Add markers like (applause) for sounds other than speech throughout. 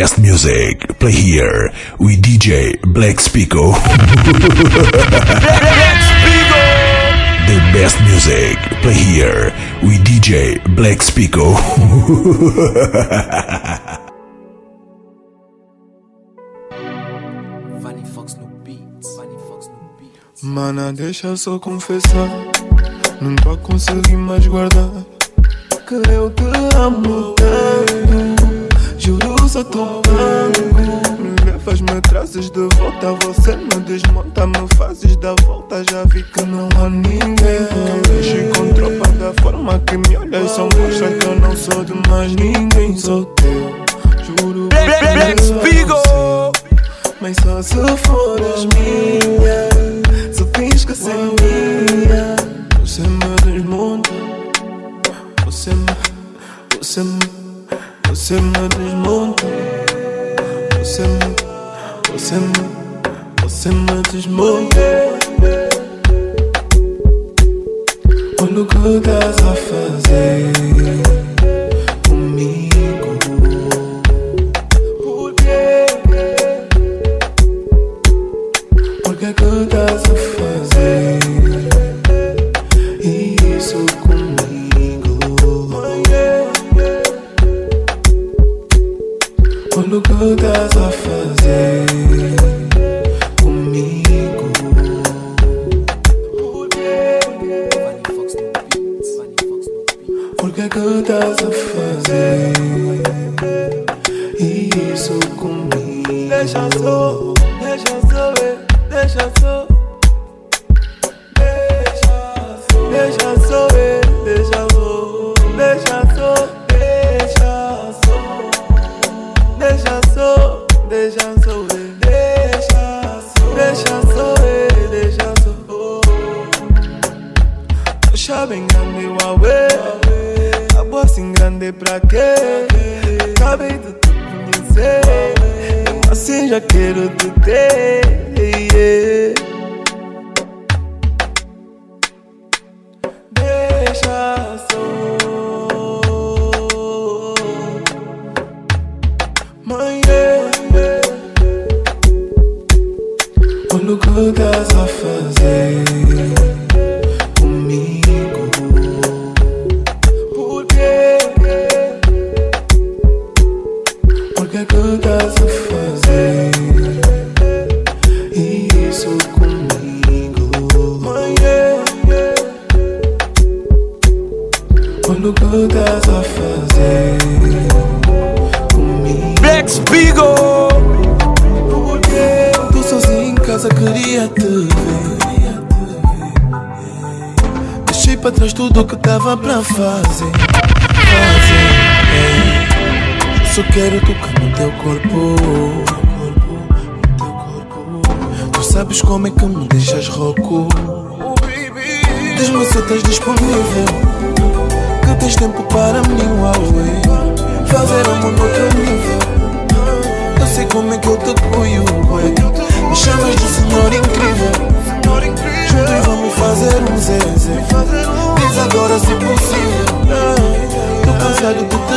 best music, play here with DJ Black Spico. (laughs) Black Spico! The best music, play here with DJ Black Spico. Vanny (laughs) Fox no beats. Vanny Fox no beats. Mana, deixa só confessar. Não tô a conseguir mais guardar. Que eu te amo tanto. Juro, só tô branco. Me levas, me trazes de volta. Você me desmonta, me fazes da volta. Já vi que não há ninguém. Mexe com tropa da forma que me olhas. Só mostra que eu não sou de mais ninguém. Sou teu. Juro, Black- Black sei. Mas só se fores minha Se fins que sem minha Você me desmonta Você me Você me Você me desmonta. Você me Você me Você me desmonta. Olha o que estás a fazer Fazer.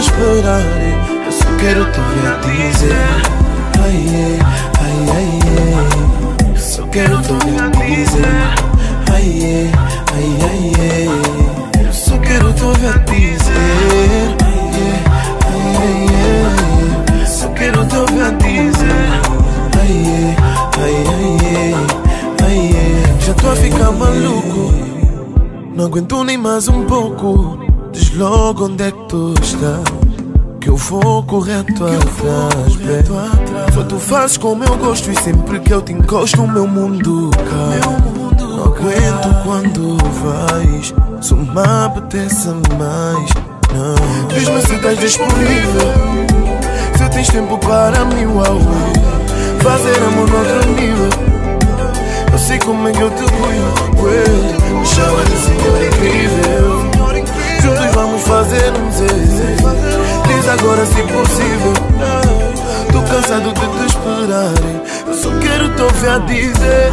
Cansado de te esperar. ei. Eu só quero te ver dizer. Ai, ai, ai, ai, quero te ver. Ai, ai, ai, ai. Eu só quero te ver. Ai, ai, ai, ai. Só quero te ver dizer. Ai, ai, ai. Já tô a ficar maluco. Não aguento nem mais um pouco. Diz logo onde é que tu estás. Que eu vou correr atrás, bem. Só tu fazes como eu gosto e sempre que eu te encosto o meu mundo cai. Não aguento quando vais, só me apetece mais. Não. Diz-me se estás disponível, se tens tempo para mim, uau. Fazer amor no outro nível. Eu sei como é que eu te cuido. Me chama de senhor incrível. Juntos vamos fazer um zezé. Diz agora se possível. Tô cansado de te esperar. Eu. Só quero te ouvir a dizer.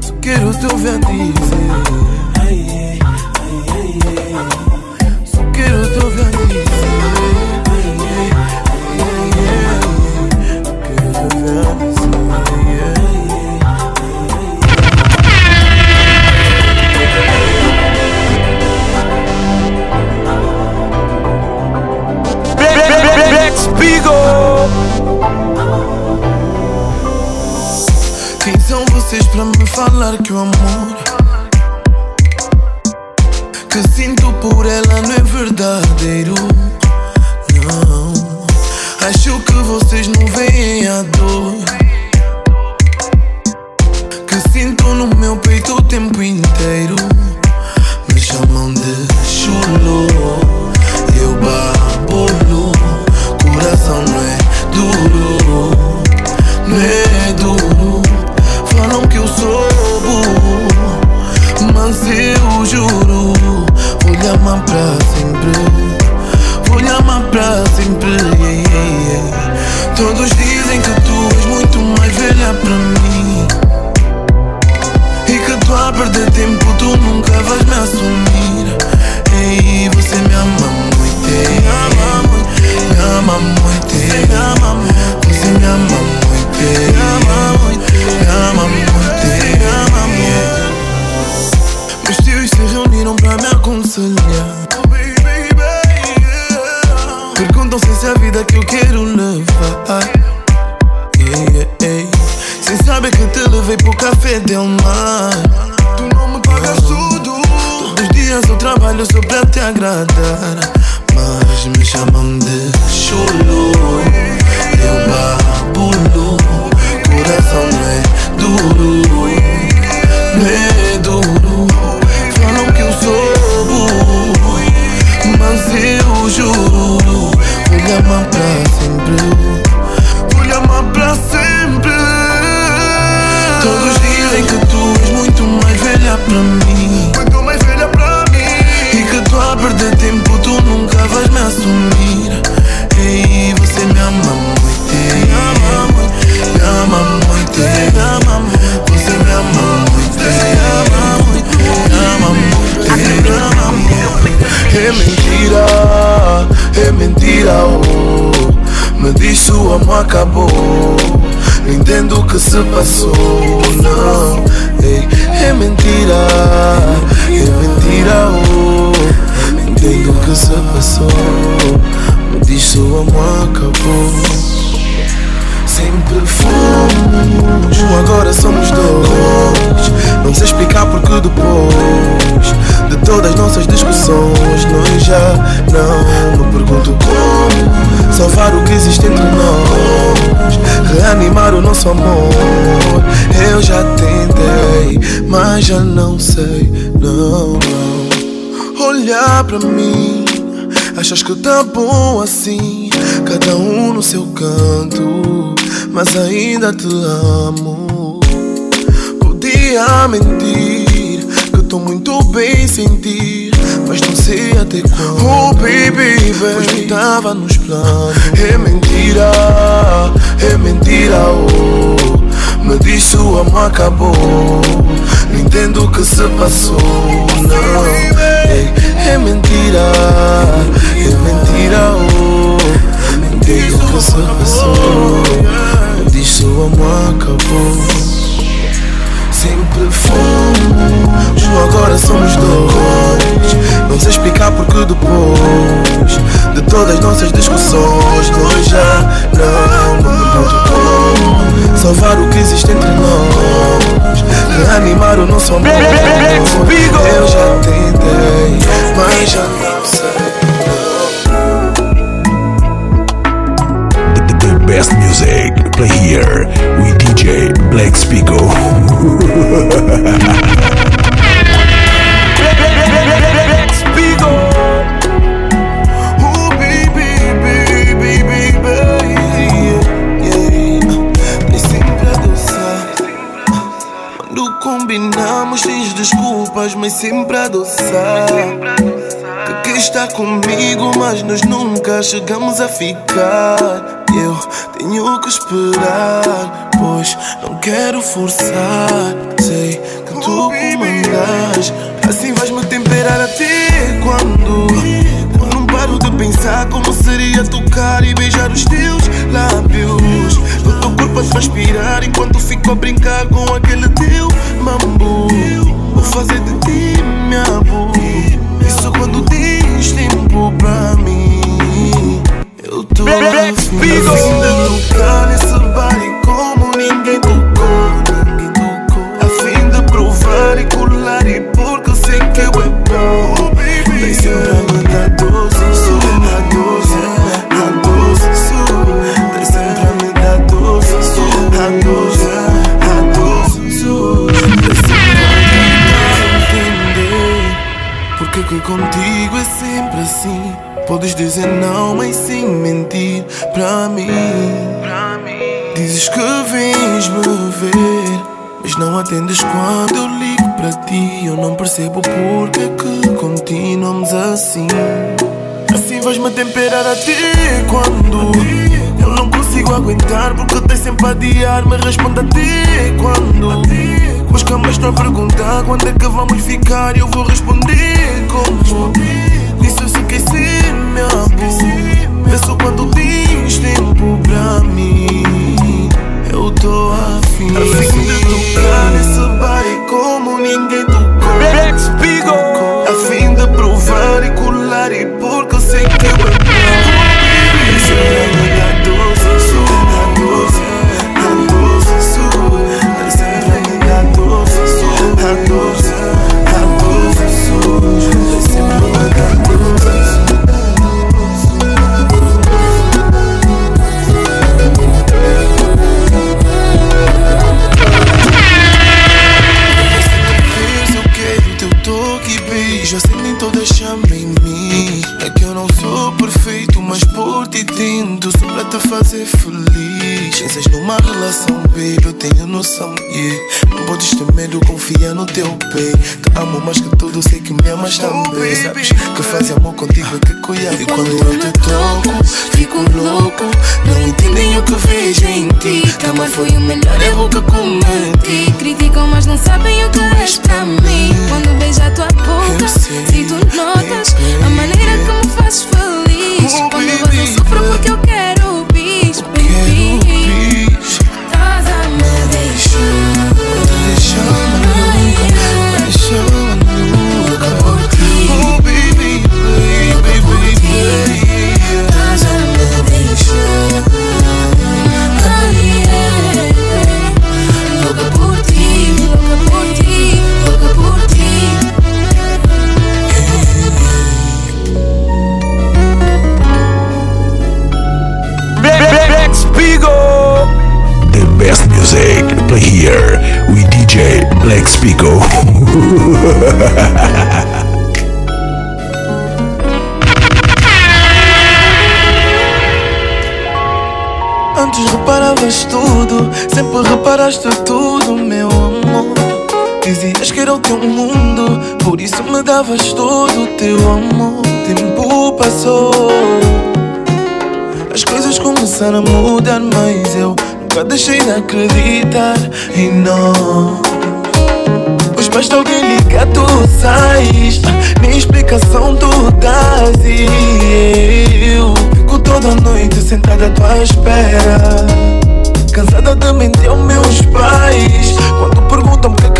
Só quero te ouvir a dizer. Se o amor acabou. Não entendo o que se passou Não, ei, é mentira É mentira, oh. Não entendo o que se passou Me o amor acabou. Sempre fomos, agora somos dois. Não sei explicar porque depois De todas nossas discussões Nós já não. Me pergunto como Salvar o que existe entre nós Reanimar o nosso amor. Eu já tentei, mas já não sei Não, não. Olhar pra mim Achas que tá bom assim Cada um no seu canto Mas ainda te amo. Podia mentir tô muito bem sem ti Mas não sei até quando? Oh baby, pois não tava nos planos. É mentira, é mentira oh. Me diz o amor acabou. Não entendo o que se passou Não, ei, é mentira É mentira, oh. Não entendo o que se passou depois De todas nossas discussões. Nós já não, Salvar o que existe entre nós Reanimar o nosso amor. Eu já tentei, mas já não sei. The, best music play here with DJ Black Spigo. Chegamos a ficar. Eu tenho que esperar Pois não quero forçar. Sei que tu comandas Assim vais-me temperar até quando Eu não paro de pensar como seria tocar e beijar os teus lábios. O teu corpo a transpirar enquanto fico a brincar com aquele teu mambo Vou fazer de ti minha bu Eu tô a Podes dizer não, mas sem mentir para mim. Dizes que vens me ver, mas não atendes quando eu ligo para ti. Eu não percebo porque que continuamos assim. Assim vais-me temperar até quando? Eu não consigo aguentar porque tens sempre a adiar. Me responde até quando? Busca mais para perguntar quando é que vamos ficar. Eu vou responder como? Nisso fiquei sim meu amor. Penso quando tens tempo pra mim. Eu tô afim. davas todo o teu amor. Tempo passou, as coisas começaram a mudar, mas eu nunca deixei de acreditar em nós. Pois basta alguém ligar, tu sais, nem explicação tu dás. E eu fico toda noite sentada à tua espera, cansada de mentir aos meus pais quando perguntam que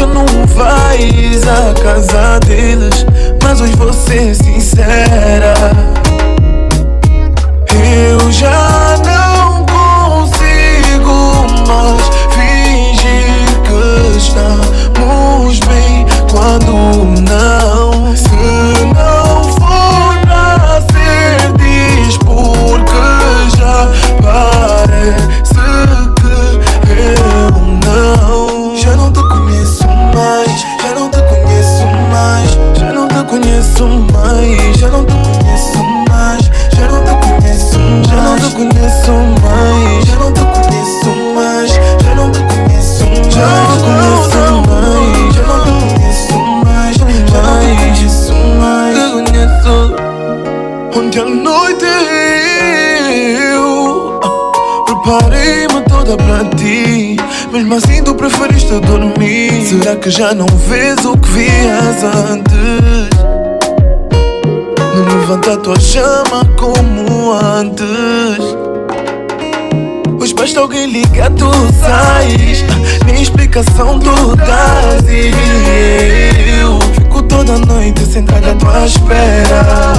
que já não vês o que vias antes. Não levanta a tua chama como antes. Pois basta alguém ligar, tu sais. Nem explicação tu dás. E eu fico toda noite sentada à tua espera.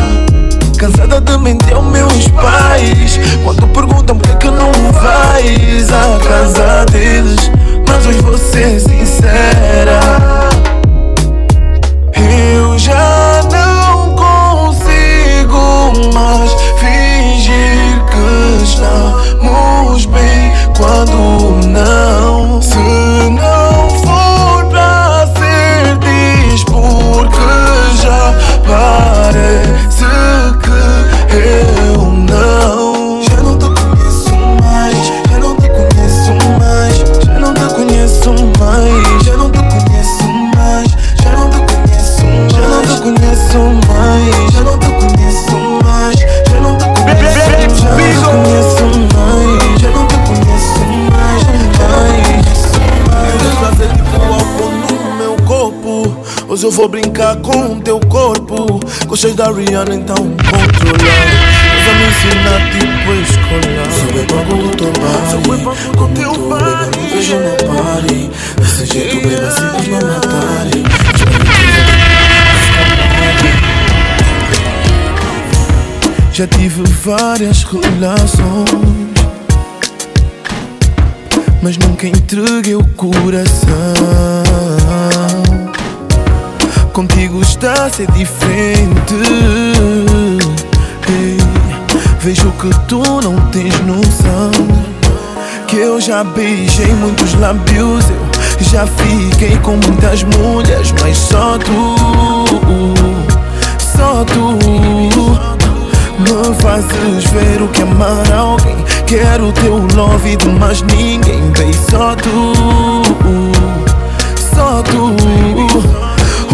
Cansada de mentir aos meus pais. Quando perguntam por que não vais à casa deles casos você é sincera. Eu vou brincar com o teu corpo. Gostas da Rihanna, então controlar. Mas a me ensinar tipo a escola. Sou bem pago do teu body. Com teu body. Não vejo no party. Desse jeito, bem assim, não matarem. Já tive várias relações Mas nunca entreguei o coração Contigo está a ser diferente Vejo que tu não tens noção Que eu já beijei muitos lábios Eu já fiquei com muitas mulheres Mas só tu Só tu. Me fazes ver o que é amar alguém. Quero teu love de mais ninguém. Bem, só tu Só tu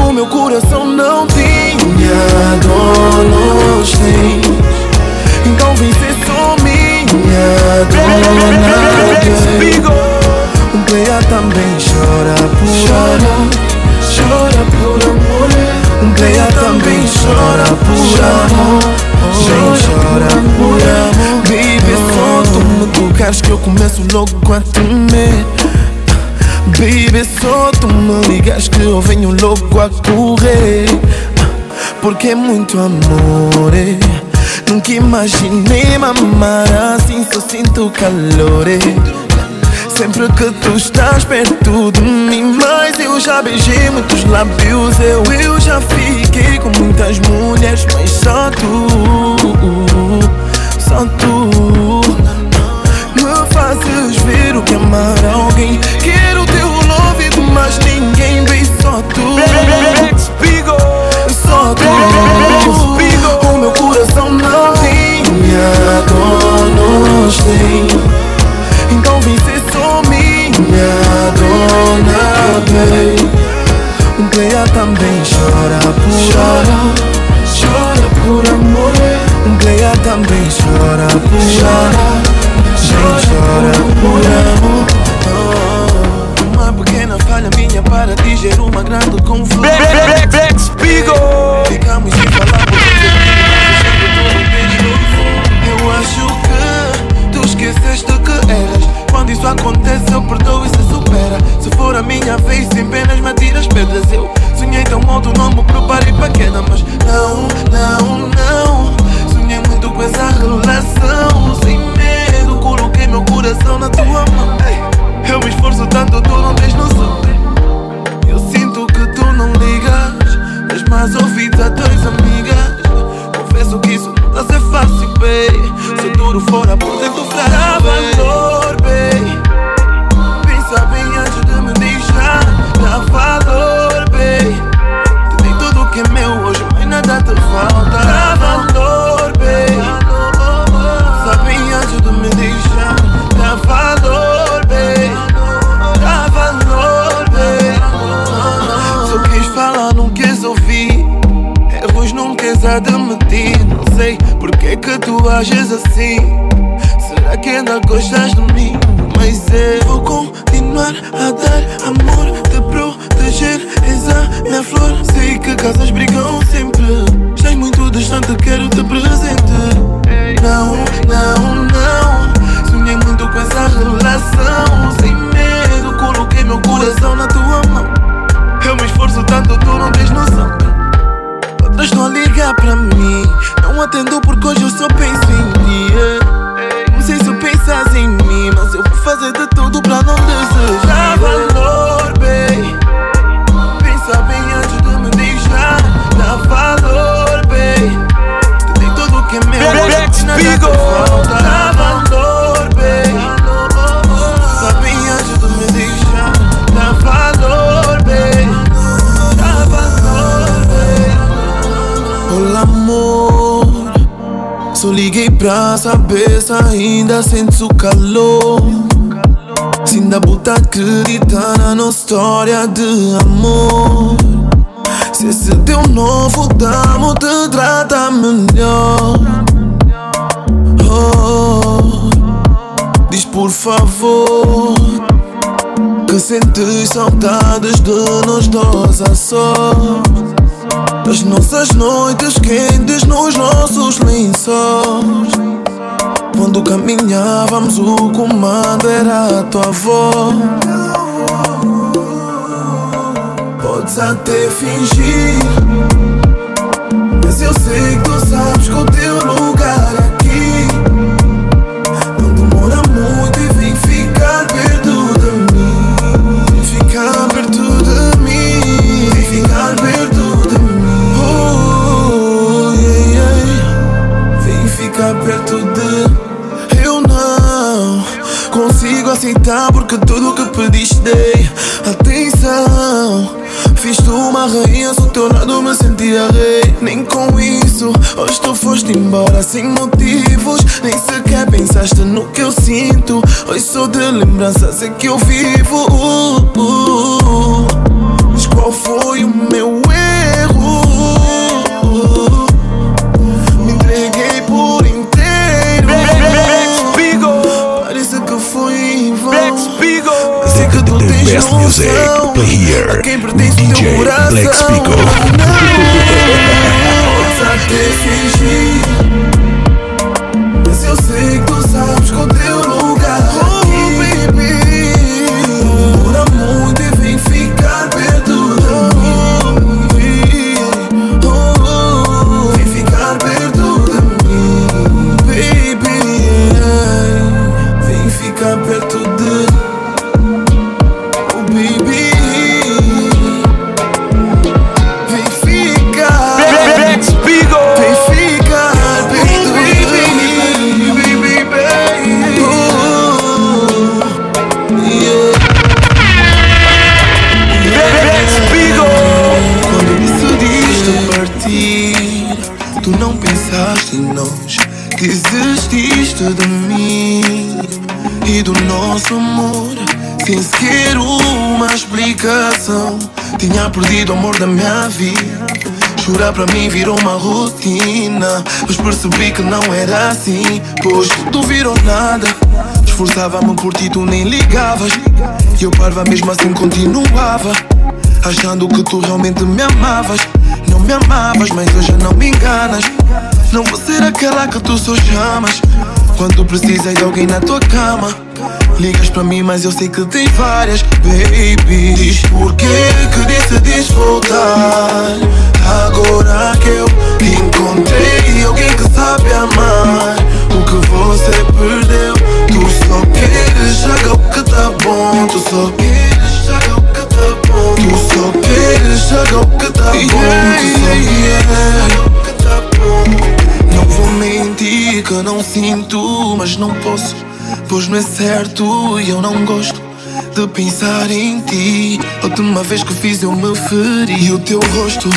O meu coração não tinha donos nem Então vem ser só minha dona. Um player também chora por amor. Chora por amor. Um player também chora por amor. Gente chora por amor. Baby, só tu me tocares que eu começo logo a tremer Baby, só tu me ligas que eu venho logo a correr Porque é muito amor é. Nunca imaginei mamar assim, só sinto calor é. Sempre que tu estás perto de mim Mas eu já beijei muitos lábios Eu, eu já fiquei com muitas mulheres Mas só tu Só tu Me fazes ver o que é amar alguém Quero mais ninguém Bem só tu. Só tu. O meu coração não tinha donos tem Então vem ser só minha dona bem Um player também chora por amor. Chora por amor. Um player também chora por amor. Gente chora por amor pequena falha minha para ti gera uma grande confusão. Black, Black Spiegel. Ficamos sem falar por Eu acho que tu esqueceste que eras. Quando isso acontece eu perdoo e se supera. Se for a minha vez sem penas me atiras pedras. Eu sonhei tão alto, não me preparei para queda Mas não, atendo ainda sentes o calor. Se ainda botar acreditar na nossa história de amor. Se esse teu novo damo te trata melhor. Oh, Diz por favor Que sentes saudades de nós dois a sós As nossas noites quentes nos nossos lençóis Quando caminhávamos o comando era a tua voz. Podes até fingir Mas eu sei que tu sabes que o teu Nem com isso, hoje tu foste embora sem motivos Nem sequer pensaste no que eu sinto Hoje só de lembranças é que eu vivo uh, uh. Mas qual foi o meu erro? Me entreguei por inteiro Parece que foi em vão Spiegel. Sei que tu tens best music, noção play here a quem pertence teu DJ coração. Black Spiegel. Para mim virou uma rotina. Mas percebi que não era assim Pois tudo virou nada. Esforçava-me por ti, tu nem ligavas. E eu parva mesmo assim continuava Achando que tu realmente me amavas. Não me amavas, mas hoje não me enganas. Não vou ser aquela que tu só chamas. Quando precisas de alguém na tua cama Ligas pra mim, mas eu sei que tens várias Baby, diz porquê que decidiste voltar? Agora que eu encontrei alguém que sabe amar. O que você perdeu? Tu só queres jogar o que tá bom. Tu só queres jogar o que tá bom. Tu só queres jogar o que tá bom. Tu só o que tá bom Não vou mentir que não sinto Mas não posso Pois não é certo e eu não gosto de pensar em ti. A última vez que fiz eu me feri. E o teu rosto,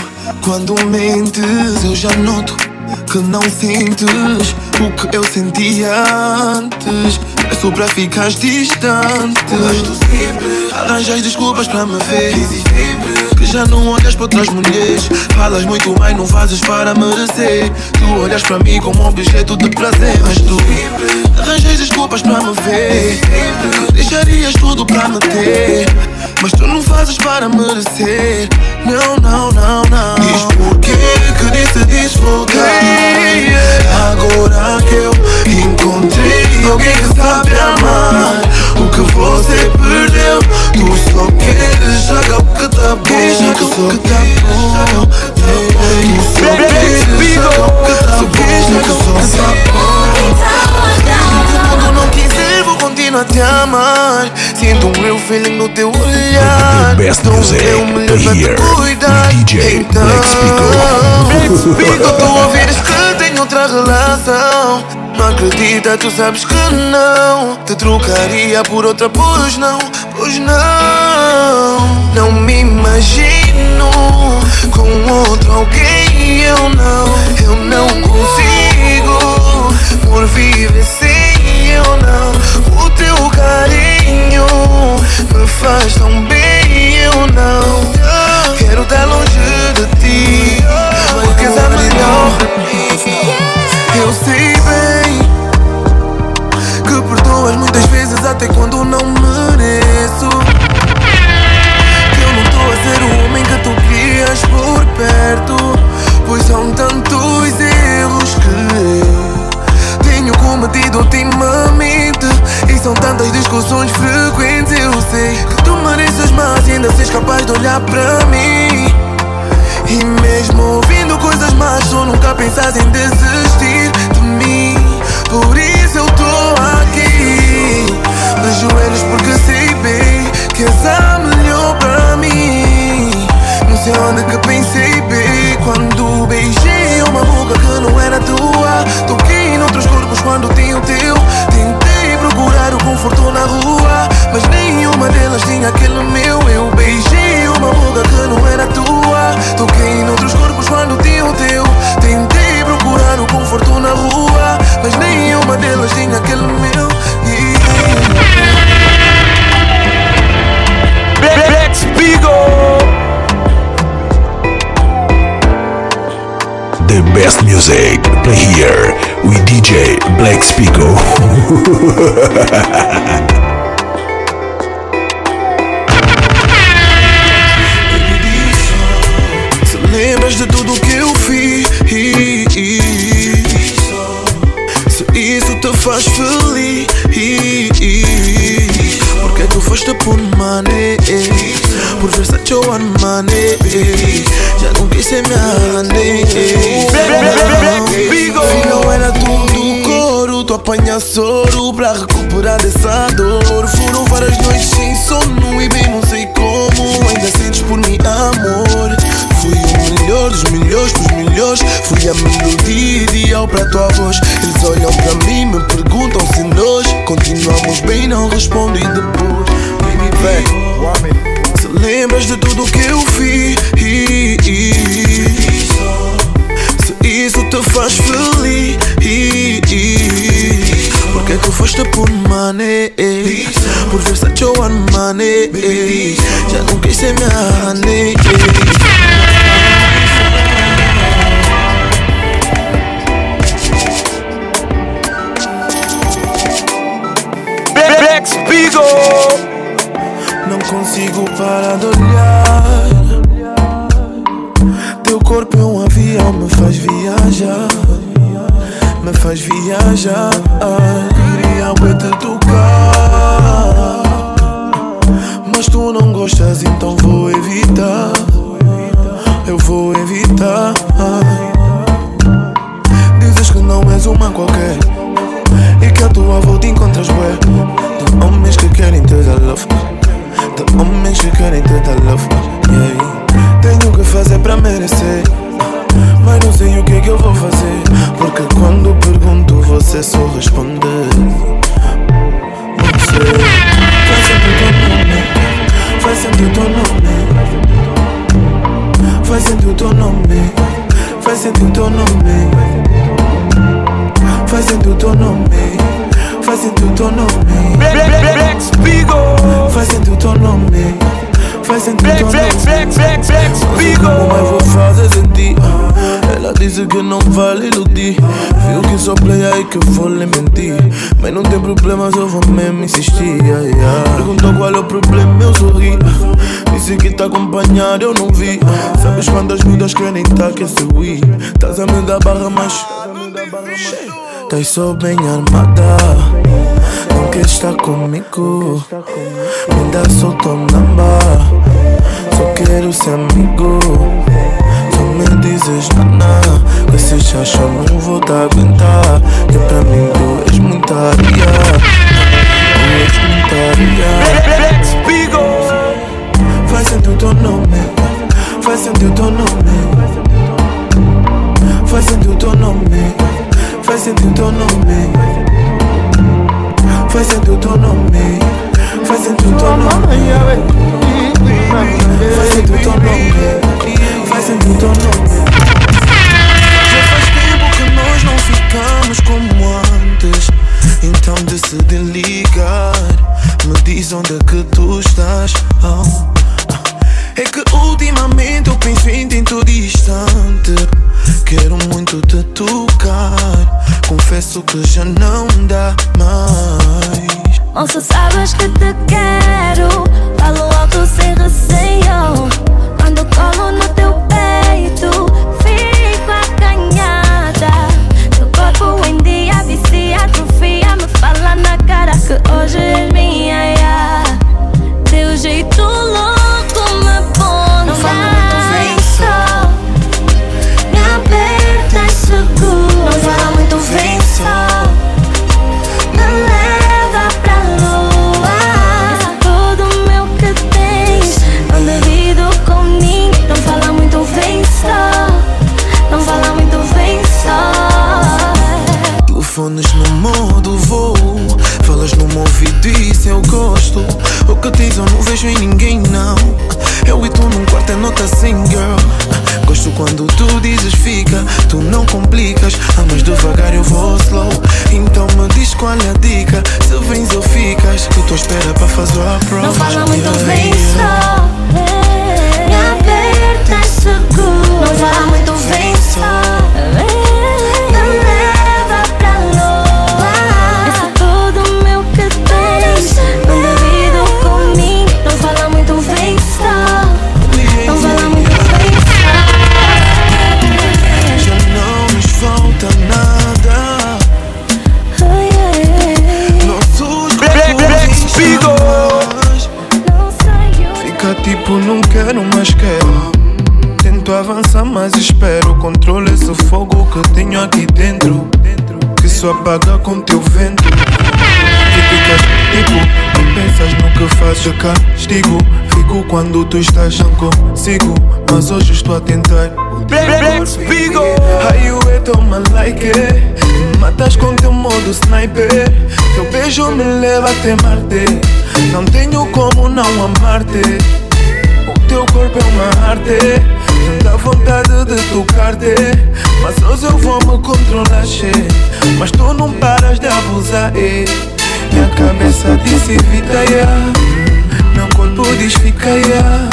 quando mentes, eu já noto que não sentes o que eu sentia antes. É só para ficar distante. Arranjas desculpas para me ver. Que já não olhas para outras mulheres. Falas muito mais, não fazes para merecer. Tu olhas para mim como objeto de prazer. Mas tu arranjas desculpas para me ver. Deixarias tudo para me ter. Mas tu não fazes para merecer. Não, não, não, não. Diz porquê que decidiste voltar. Agora que eu encontrei alguém que sabe amar. Que você perdeu, tu só queres jogar o que tá bom. Queres jogar o que tá bom. Tu só queres jogar o que tá bom. Tu só tá bom. Quando não quiser, vou continuar a te amar. Sinto um real feeling no teu olhar. The best music, meu here DJ Então, Black Spiegel. Quando tu ouvires que outra relação. Não acredita, tu sabes que não. Te trocaria por outra, pois não, pois não. Não me imagino com outro alguém Eu não, eu não consigo Por viver sem eu não. O teu carinho me faz tão bem Eu não. Quero estar longe de mas eu sei bem que perdoas muitas vezes até quando não mereço. Que eu não estou a ser o homem que tu querias por perto, pois são tantos erros que tenho cometido ultimamente e são tantas discussões frequentes. Eu sei que tu mereces mais e ainda és capaz de olhar para mim. E mesmo ouvindo coisas más, eu nunca pensasse em desistir de mim. Por isso eu tô Respondes bem, não respondes depois. Baby, Se lembras de tudo que não vale iludir. Viu que só play aí que eu vou lhe mentir. Mas não tem problema, eu vou mesmo insistir. Yeah, yeah. Perguntou qual é o problema, eu sorri. Disse que tá acompanhado, eu não vi. Sabes quantas mudas querem tá que se ui. Tás a me dar barra, mas. Tás só bem armada. Não quer estar comigo. Me dá solto namba. Só quero ser amigo me dizes nada? Com esse chacha não vou te aguentar. Que pra mim tu és muita aria Tu és muita aria Fazendo o teu nome. Fazendo o teu nome. Fazendo o teu nome. Fazendo o teu nome. Fazendo o teu nome. Fazendo o teu nome. Fazendo o teu nome o teu nome. Já faz tempo que nós não ficamos como antes. Então decidi ligar. Me diz onde é que tu estás. Oh. oh. É que ultimamente eu penso em ti todo instante. Quero muito te tocar. Confesso que já não dá mais. Moça, sabes que te quero. Falo alto sem receio. Quando colo no teu de castigo Fico quando tu estás não consigo Mas hoje estou a tentar. Black, Spiegel. How you my like it Me Matas com teu modo sniper. Teu beijo me leva até Marte. Não tenho como não amar-te. O teu corpo é uma arte. Dá vontade de tocar-te. Mas hoje eu vou me controlar, che. Mas tu não paras de abusar, eh. Minha cabeça disse evita, yeah Meu corpo diz fica, yeah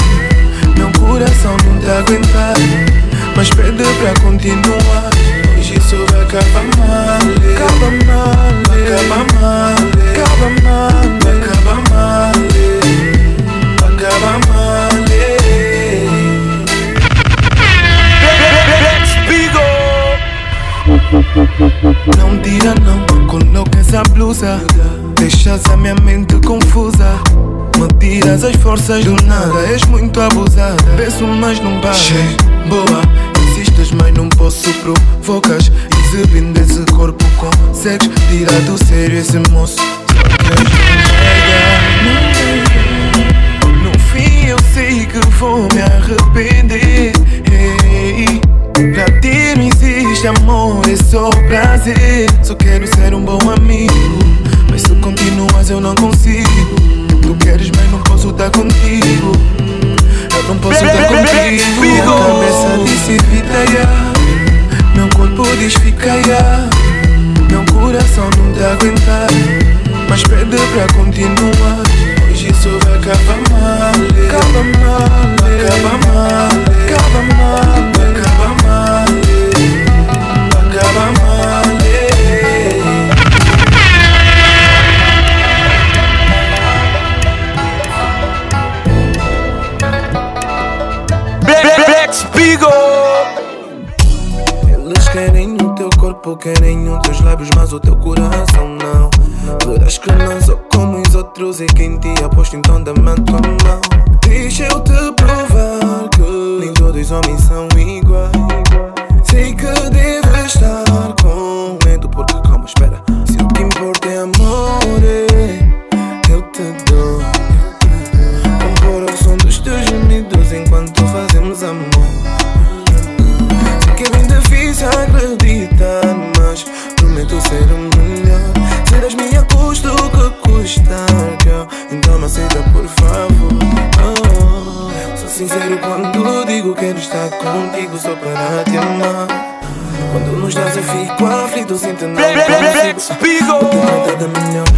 meu coração não te aguentar Mas pede pra continuar. Hoje isso vai acabar mal Acaba mal Acaba mal Acaba mal Acaba mal Acaba mal. Não tira não Coloca essa blusa. Deixas a minha mente confusa Me tiras as forças do nada. És muito abusada Penso mas não bate Boa Insistes mas não posso provocas. Exibindo esse corpo Consegues tirar do sério esse moço. Queres não nega. No fim eu sei que vou me arrepender Vou te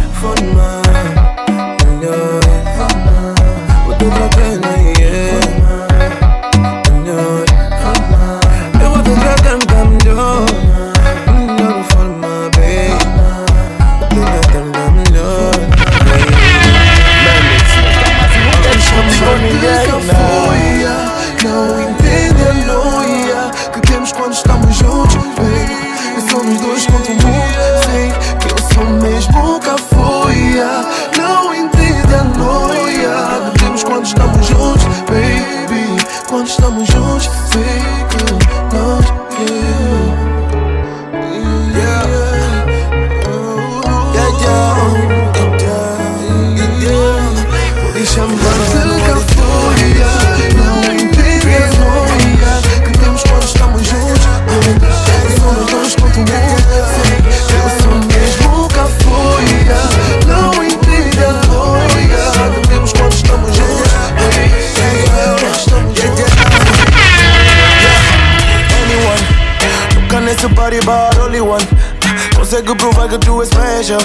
que tu és special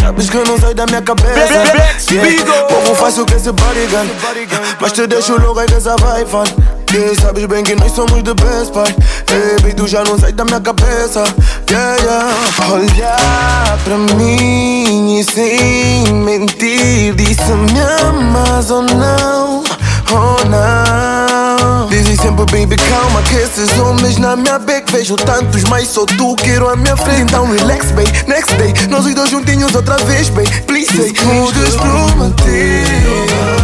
Sabes que eu não sai da minha cabeça. Spiegel. Povo faz o que esse bodygun. Mas te deixo louco aí que essa vai fun yeah, Sabes bem que nós somos the best part Baby, tu já não sai da minha cabeça. Yeah, yeah. Olhar pra mim e sem mentir Disse-me amas ou não Oh não Dizem sempre baby calma que esses homens na minha back Vejo tantos mas só tu quero a minha frente. Então relax baby, next day. Nós os dois juntinhos outra vez baby Please say Podes prometer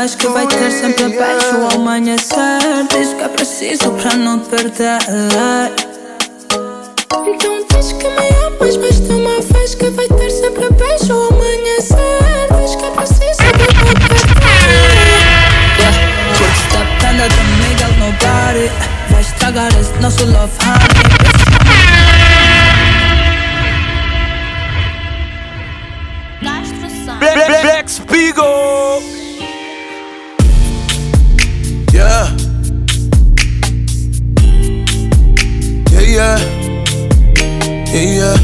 Sabes que vai ter sempre beijo ao amanhecer Diz que é preciso para não te perder Então diz que me amas, mas de uma vez Que vai ter sempre beijo ao amanhecer Diz que é preciso para não te perder. Yeah, just depende de no Nobody Vai estragar esse nosso love, honey. Yeah.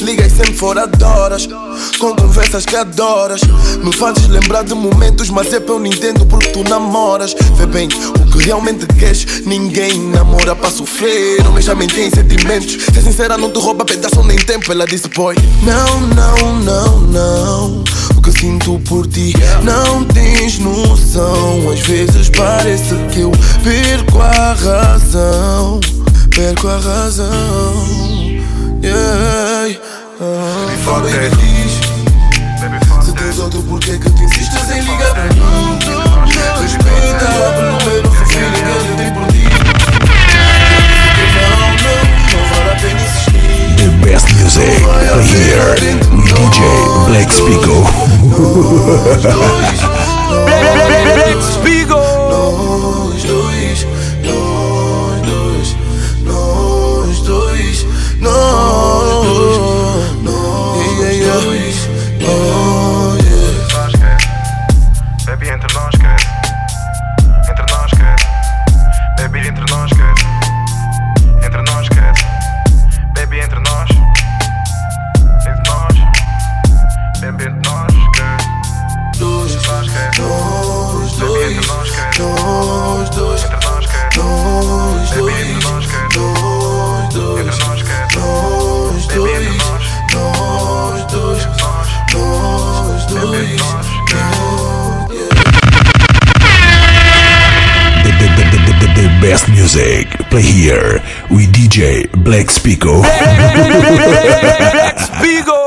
Liguei sempre fora de horas Com conversas que adoras. Me fazes lembrar de momentos Mas é pra eu não entendo porque tu namoras. Vê bem, o que realmente queres. Ninguém namora pra sofrer. Homens também têm sentimentos. Ser sincera não te rouba pedaço nem tempo. Ela disse boy Não, não, não, não. O que sinto por ti Não tens noção. Às vezes parece que eu perco a razão. Perco a razão. Yeah. Ah, E tens outro porquê que te insistes em ligar para não Respeita menos o feeling que ele tem por ti Não, não, não vale a pena insistir The best music here DJ Black Spiegel. Play here with DJ Black Spico. Black, Black, Black, Black Spiegel.